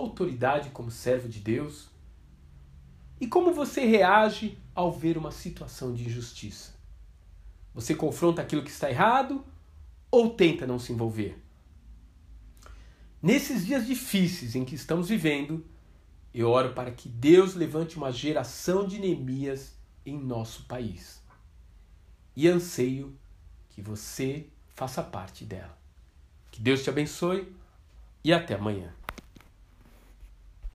autoridade como servo de Deus? E como você reage ao ver uma situação de injustiça? Você confronta aquilo que está errado ou tenta não se envolver? Nesses dias difíceis em que estamos vivendo, eu oro para que Deus levante uma geração de Neemias em nosso país. E anseio que você faça parte dela. Que Deus te abençoe e até amanhã.